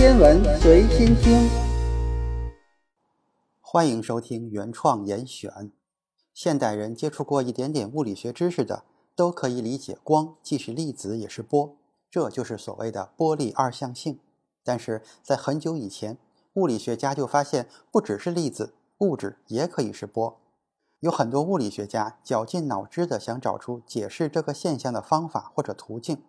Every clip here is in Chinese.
天文随心听，欢迎收听原创严选。现代人接触过一点点物理学知识的，都可以理解光既是粒子也是波，这就是所谓的波粒二象性。但是在很久以前，物理学家就发现，不只是粒子，物质也可以是波。有很多物理学家绞尽脑汁地想找出解释这个现象的方法或者途径，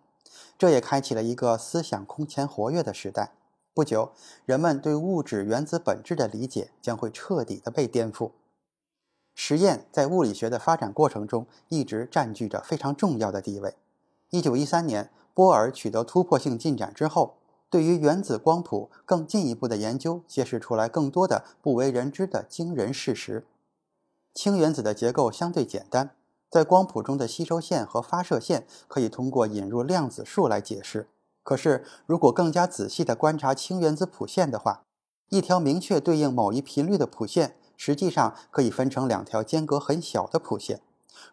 这也开启了一个思想空前活跃的时代。不久，人们对物质原子本质的理解将会彻底的被颠覆。实验在物理学的发展过程中一直占据着非常重要的地位。一九一三年，波尔取得突破性进展之后，对于原子光谱更进一步的研究，揭示出来更多的不为人知的惊人事实。氢原子的结构相对简单，在光谱中的吸收线和发射线可以通过引入量子数来解释。可是，如果更加仔细地观察氢原子谱线的话，一条明确对应某一频率的谱线，实际上可以分成两条间隔很小的谱线。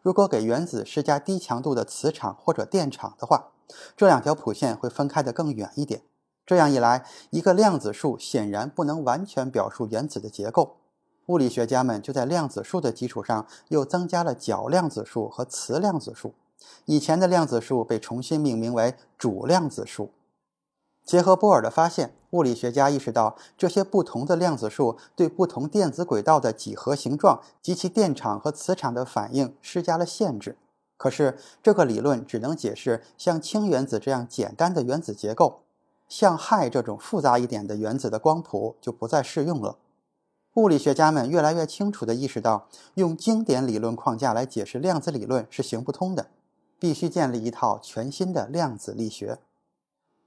如果给原子施加低强度的磁场或者电场的话，这两条谱线会分开得更远一点。这样一来，一个量子数显然不能完全表述原子的结构。物理学家们就在量子数的基础上又增加了角量子数和磁量子数。以前的量子数被重新命名为主量子数。结合波尔的发现，物理学家意识到这些不同的量子数对不同电子轨道的几何形状及其电场和磁场的反应施加了限制。可是，这个理论只能解释像氢原子这样简单的原子结构，像氦这种复杂一点的原子的光谱就不再适用了。物理学家们越来越清楚地意识到，用经典理论框架来解释量子理论是行不通的，必须建立一套全新的量子力学。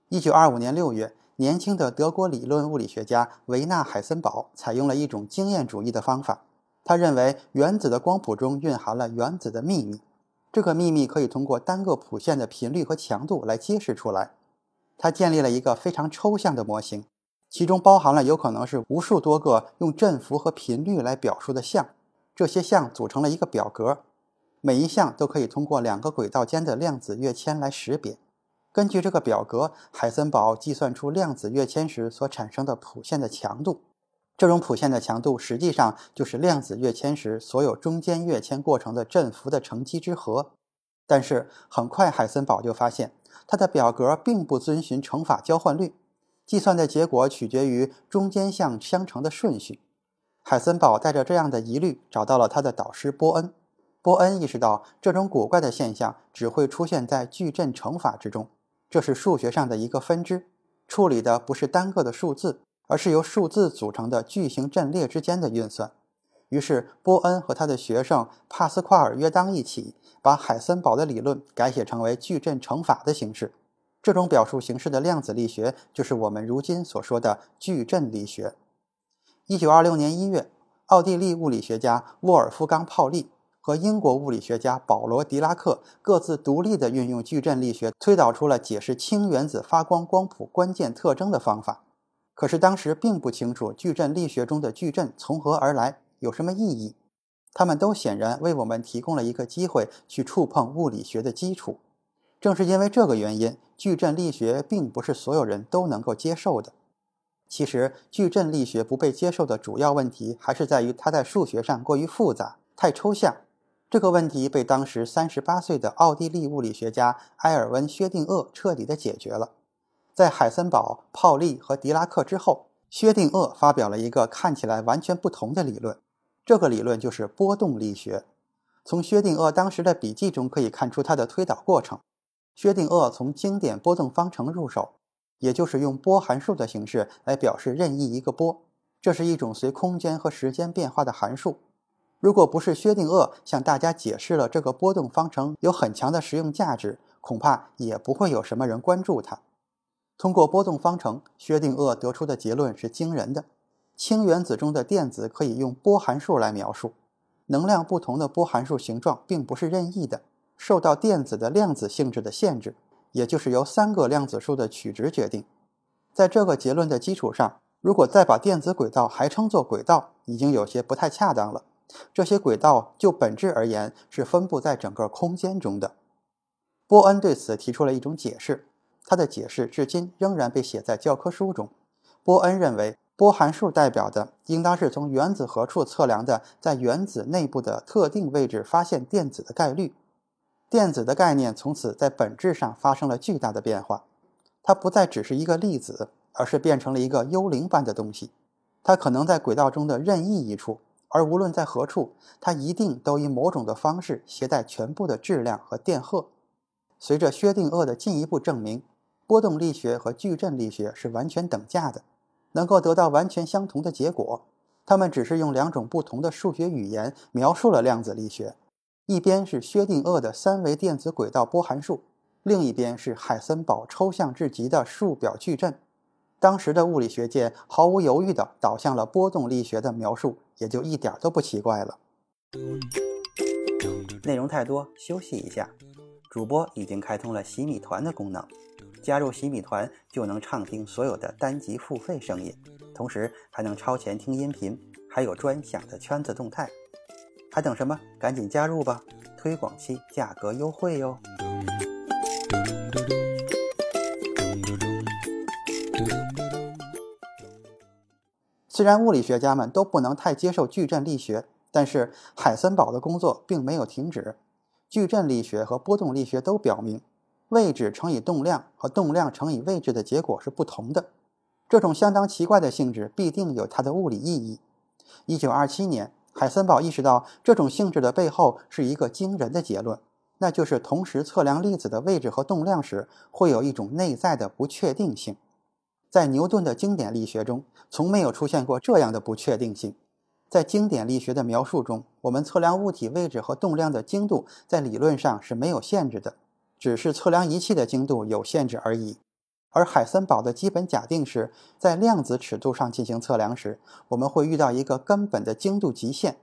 一九二五年六月，年轻的德国理论物理学家维纳·海森堡采用了一种经验主义的方法。他认为原子的光谱中蕴含了原子的秘密，这个秘密可以通过单个谱线的频率和强度来揭示出来。他建立了一个非常抽象的模型。其中包含了有可能是无数多个用振幅和频率来表述的项，这些项组成了一个表格，每一项都可以通过两个轨道间的量子跃迁来识别。根据这个表格，海森堡计算出量子跃迁时所产生的谱线的强度。这种谱线的强度实际上就是量子跃迁时所有中间跃迁过程的振幅的乘积之和。但是很快，海森堡就发现他的表格并不遵循乘法交换律。计算的结果取决于中间项相乘的顺序。海森堡带着这样的疑虑找到了他的导师波恩。波恩意识到这种古怪的现象只会出现在矩阵乘法之中，这是数学上的一个分支，处理的不是单个的数字，而是由数字组成的矩形阵列之间的运算。于是，波恩和他的学生帕斯夸尔·约当一起把海森堡的理论改写成为矩阵乘法的形式。这种表述形式的量子力学，就是我们如今所说的矩阵力学。一九二六年一月，奥地利物理学家沃尔夫冈·泡利和英国物理学家保罗·狄拉克各自独立地运用矩阵力学，推导出了解释氢原子发光光谱关键特征的方法。可是当时并不清楚矩阵力学中的矩阵从何而来，有什么意义。他们都显然为我们提供了一个机会去触碰物理学的基础。正是因为这个原因，矩阵力学并不是所有人都能够接受的。其实，矩阵力学不被接受的主要问题还是在于它在数学上过于复杂、太抽象。这个问题被当时三十八岁的奥地利物理学家埃尔温·薛定谔彻底地解决了。在海森堡、泡利和狄拉克之后，薛定谔发表了一个看起来完全不同的理论。这个理论就是波动力学。从薛定谔当时的笔记中可以看出他的推导过程。薛定谔从经典波动方程入手，也就是用波函数的形式来表示任意一个波。这是一种随空间和时间变化的函数。如果不是薛定谔向大家解释了这个波动方程有很强的实用价值，恐怕也不会有什么人关注它。通过波动方程，薛定谔得出的结论是惊人的：氢原子中的电子可以用波函数来描述。能量不同的波函数形状并不是任意的。受到电子的量子性质的限制，也就是由三个量子数的取值决定。在这个结论的基础上，如果再把电子轨道还称作轨道，已经有些不太恰当了。这些轨道就本质而言是分布在整个空间中的。波恩对此提出了一种解释，他的解释至今仍然被写在教科书中。波恩认为，波函数代表的应当是从原子核处测量的在原子内部的特定位置发现电子的概率。电子的概念从此在本质上发生了巨大的变化，它不再只是一个粒子，而是变成了一个幽灵般的东西。它可能在轨道中的任意一处，而无论在何处，它一定都以某种的方式携带全部的质量和电荷。随着薛定谔的进一步证明，波动力学和矩阵力学是完全等价的，能够得到完全相同的结果。它们只是用两种不同的数学语言描述了量子力学：一边是薛定谔的三维电子轨道波函数，另一边是海森堡抽象至极的数表矩阵。当时的物理学界毫无犹豫地导向了波动力学的描述，也就一点都不奇怪了。内容太多，休息一下。主播已经开通了洗米团的功能，加入洗米团就能畅听所有的单集付费声音，同时还能超前听音频，还有专享的圈子动态。还等什么？赶紧加入吧！推广期价格优惠哟。虽然物理学家们都不能太接受矩阵力学，但是海森堡的工作并没有停止。矩阵力学和波动力学都表明，位置乘以动量和动量乘以位置的结果是不同的。这种相当奇怪的性质必定有它的物理意义。一九二七年，海森堡意识到这种性质的背后是一个惊人的结论，那就是同时测量粒子的位置和动量时，会有一种内在的不确定性。在牛顿的经典力学中，从没有出现过这样的不确定性。在经典力学的描述中，我们测量物体位置和动量的精度在理论上是没有限制的，只是测量仪器的精度有限制而已。而海森堡的基本假定是在量子尺度上进行测量时，我们会遇到一个根本的精度极限。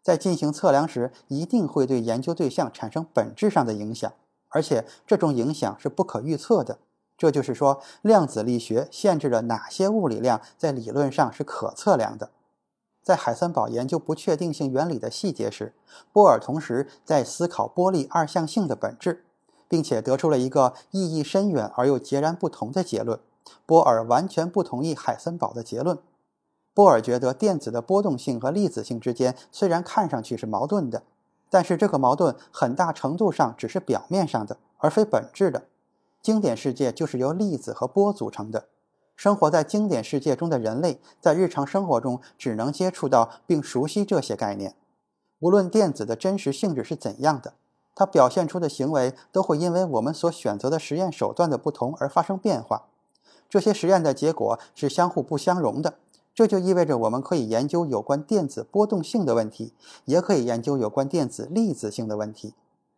在进行测量时，一定会对研究对象产生本质上的影响，而且这种影响是不可预测的。这就是说，量子力学限制了哪些物理量在理论上是可测量的。在海森堡研究不确定性原理的细节时，波尔同时在思考波粒二象性的本质，并且得出了一个意义深远而又截然不同的结论。波尔完全不同意海森堡的结论。波尔觉得电子的波动性和粒子性之间虽然看上去是矛盾的，但是这个矛盾很大程度上只是表面上的，而非本质的。经典世界就是由粒子和波组成的。生活在经典世界中的人类，在日常生活中只能接触到并熟悉这些概念。无论电子的真实性质是怎样的，它表现出的行为都会因为我们所选择的实验手段的不同而发生变化。这些实验的结果是相互不相容的。这就意味着我们可以研究有关电子波动性的问题，也可以研究有关电子粒子性的问题，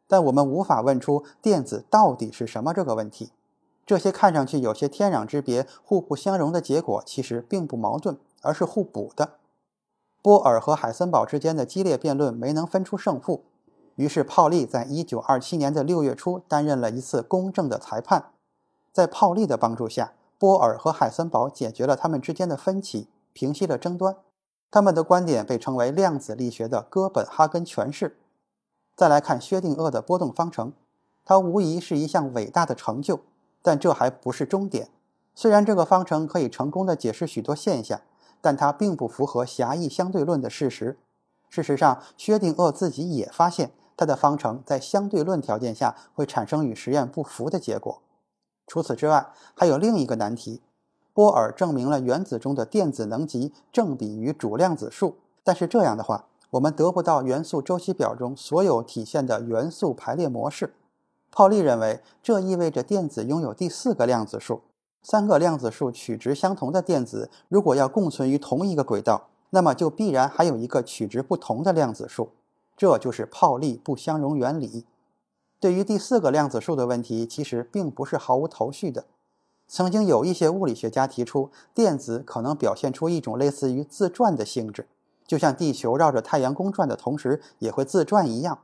但我们无法问出电子到底是什么这个问题。这些看上去有些天壤之别、互不相容的结果，其实并不矛盾，而是互补的。波尔和海森堡之间的激烈辩论没能分出胜负，于是泡利在1927年的6月初担任了一次公正的裁判。在泡利的帮助下，波尔和海森堡解决了他们之间的分歧，平息了争端。他们的观点被称为量子力学的哥本哈根诠释。再来看薛定谔的波动方程，它无疑是一项伟大的成就。但这还不是终点。虽然这个方程可以成功的解释许多现象，但它并不符合狭义相对论的事实。事实上，薛定谔自己也发现，他的方程在相对论条件下会产生与实验不符的结果。除此之外，还有另一个难题：波尔证明了原子中的电子能级正比于主量子数，但是这样的话，我们得不到元素周期表中所有体现的元素排列模式。泡利认为，这意味着电子拥有第四个量子数。三个量子数取值相同的电子，如果要共存于同一个轨道，那么就必然还有一个取值不同的量子数。这就是泡利不相容原理。对于第四个量子数的问题，其实并不是毫无头绪的。曾经有一些物理学家提出，电子可能表现出一种类似于自转的性质，就像地球绕着太阳公转的同时也会自转一样。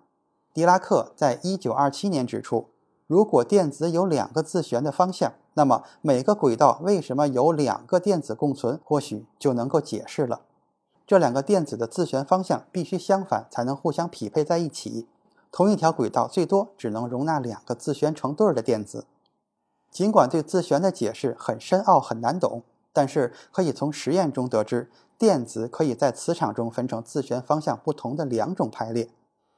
狄拉克在一九二七年指出，如果电子有两个自旋的方向，那么每个轨道为什么有两个电子共存，或许就能够解释了。这两个电子的自旋方向必须相反，才能互相匹配在一起。同一条轨道最多只能容纳两个自旋成对的电子。尽管对自旋的解释很深奥、很难懂，但是可以从实验中得知，电子可以在磁场中分成自旋方向不同的两种排列，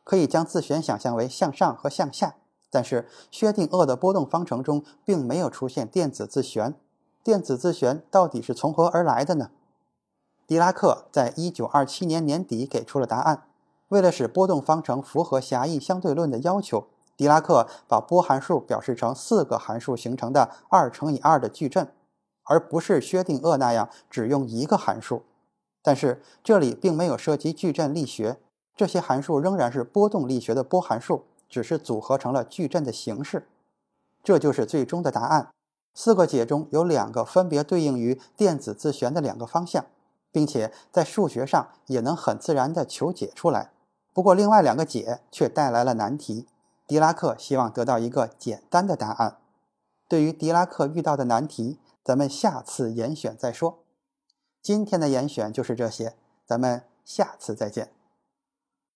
可以将自旋想象为向上和向下。但是薛定谔的波动方程中并没有出现电子自旋，电子自旋到底是从何而来的呢？狄拉克在一九二七年年底给出了答案。为了使波动方程符合狭义相对论的要求，狄拉克把波函数表示成四个函数形成的二乘以二的矩阵，而不是薛定谔那样只用一个函数。但是这里并没有涉及矩阵力学，这些函数仍然是波动力学的波函数，只是组合成了矩阵的形式。这就是最终的答案。四个解中有两个分别对应于电子自旋的两个方向，并且在数学上也能很自然地求解出来。不过，另外两个解却带来了难题。狄拉克希望得到一个简单的答案。对于狄拉克遇到的难题，咱们下次严选再说。今天的严选就是这些，咱们下次再见。